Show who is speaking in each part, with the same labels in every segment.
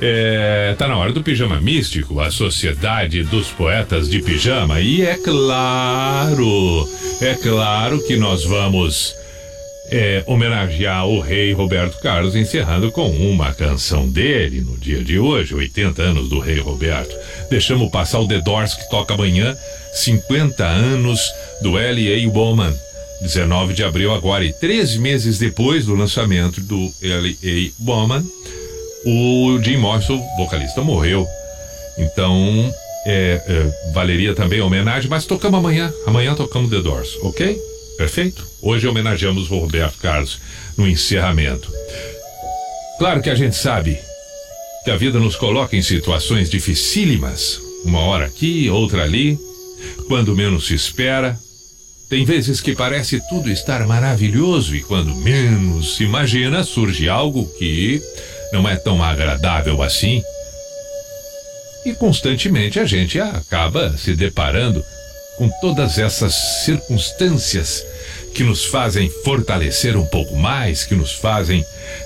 Speaker 1: É, tá na hora do pijama místico, a sociedade dos poetas de pijama. E é claro, é claro que nós vamos é, homenagear o rei Roberto Carlos, encerrando com uma canção dele no dia de hoje, 80 anos do rei Roberto. Deixamos passar o The Doors que toca amanhã, 50 anos do L.A. Bowman. 19 de abril agora e três meses depois do lançamento do L.A. Bowman, o Jim Morrison, vocalista, morreu. Então, é, é, valeria também a homenagem, mas tocamos amanhã. Amanhã tocamos The Doors, ok? Perfeito? Hoje homenageamos o Roberto Carlos no encerramento. Claro que a gente sabe que a vida nos coloca em situações dificílimas, uma hora aqui, outra ali, quando menos se espera. Tem vezes que parece tudo estar maravilhoso e quando menos se imagina surge algo que não é tão agradável assim. E constantemente a gente acaba se deparando com todas essas circunstâncias que nos fazem fortalecer um pouco mais, que nos fazem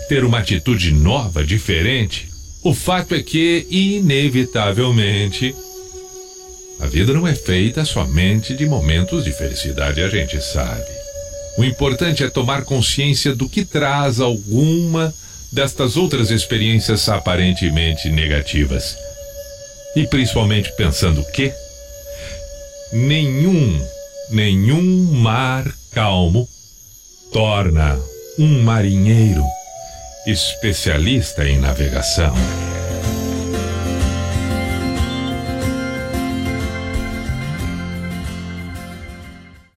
Speaker 1: ter uma atitude nova, diferente. O fato é que, inevitavelmente, a vida não é feita somente de momentos de felicidade, a gente sabe. O importante é tomar consciência do que traz alguma destas outras experiências aparentemente negativas. E principalmente pensando que nenhum, nenhum mar calmo torna um marinheiro especialista em navegação.